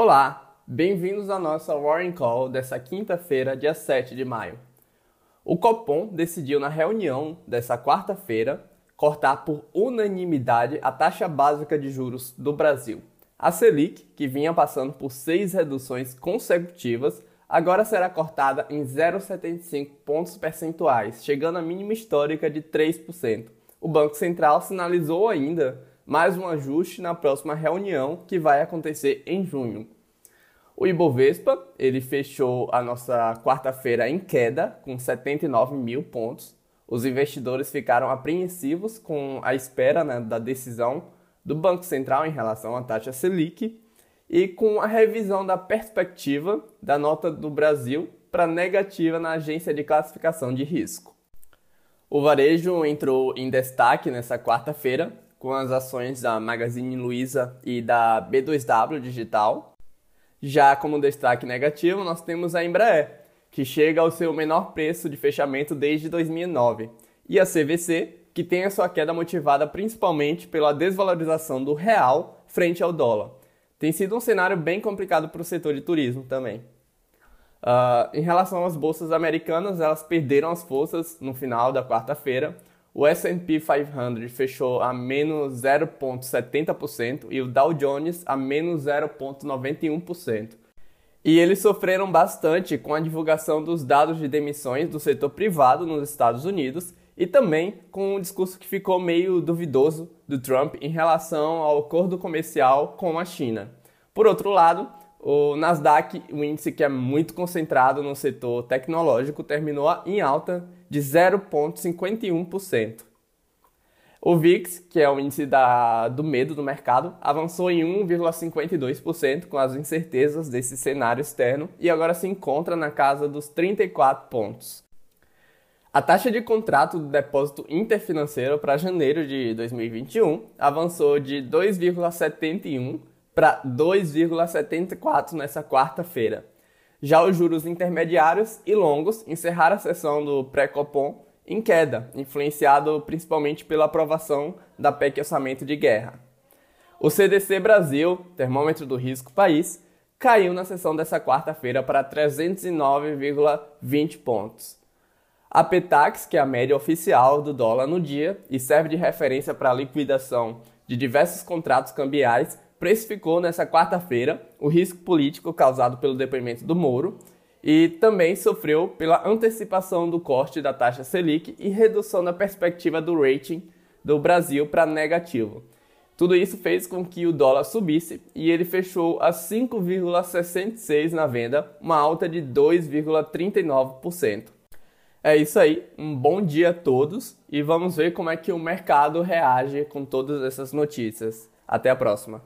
Olá, bem-vindos à nossa Warren Call dessa quinta-feira, dia 7 de maio. O Copom decidiu na reunião dessa quarta-feira cortar por unanimidade a taxa básica de juros do Brasil. A Selic, que vinha passando por seis reduções consecutivas, agora será cortada em 0,75 pontos percentuais, chegando à mínima histórica de 3%. O Banco Central sinalizou ainda mais um ajuste na próxima reunião que vai acontecer em junho. O Ibovespa ele fechou a nossa quarta-feira em queda com 79 mil pontos. Os investidores ficaram apreensivos com a espera né, da decisão do Banco Central em relação à taxa Selic e com a revisão da perspectiva da nota do Brasil para negativa na agência de classificação de risco. O varejo entrou em destaque nessa quarta-feira com as ações da Magazine Luiza e da B2W Digital. Já como destaque negativo, nós temos a Embraer, que chega ao seu menor preço de fechamento desde 2009, e a CVC, que tem a sua queda motivada principalmente pela desvalorização do real frente ao dólar. Tem sido um cenário bem complicado para o setor de turismo também. Uh, em relação às bolsas americanas, elas perderam as forças no final da quarta-feira, o S&P 500 fechou a menos 0,70% e o Dow Jones a menos 0,91%. E eles sofreram bastante com a divulgação dos dados de demissões do setor privado nos Estados Unidos e também com um discurso que ficou meio duvidoso do Trump em relação ao acordo comercial com a China. Por outro lado, o Nasdaq, o índice que é muito concentrado no setor tecnológico, terminou em alta de 0,51%. O VIX, que é o índice da, do medo do mercado, avançou em 1,52% com as incertezas desse cenário externo e agora se encontra na casa dos 34 pontos. A taxa de contrato do depósito interfinanceiro para janeiro de 2021 avançou de 2,71 para 2,74 nessa quarta-feira. Já os juros intermediários e longos encerraram a sessão do pré-copom em queda, influenciado principalmente pela aprovação da PEC Orçamento de Guerra. O CDC Brasil, termômetro do risco país, caiu na sessão dessa quarta-feira para 309,20 pontos. A Petax, que é a média oficial do dólar no dia e serve de referência para a liquidação de diversos contratos cambiais, precificou nessa quarta-feira o risco político causado pelo depoimento do Moro e também sofreu pela antecipação do corte da taxa Selic e redução da perspectiva do rating do Brasil para negativo. Tudo isso fez com que o dólar subisse e ele fechou a 5,66 na venda, uma alta de 2,39%. É isso aí, um bom dia a todos e vamos ver como é que o mercado reage com todas essas notícias. Até a próxima.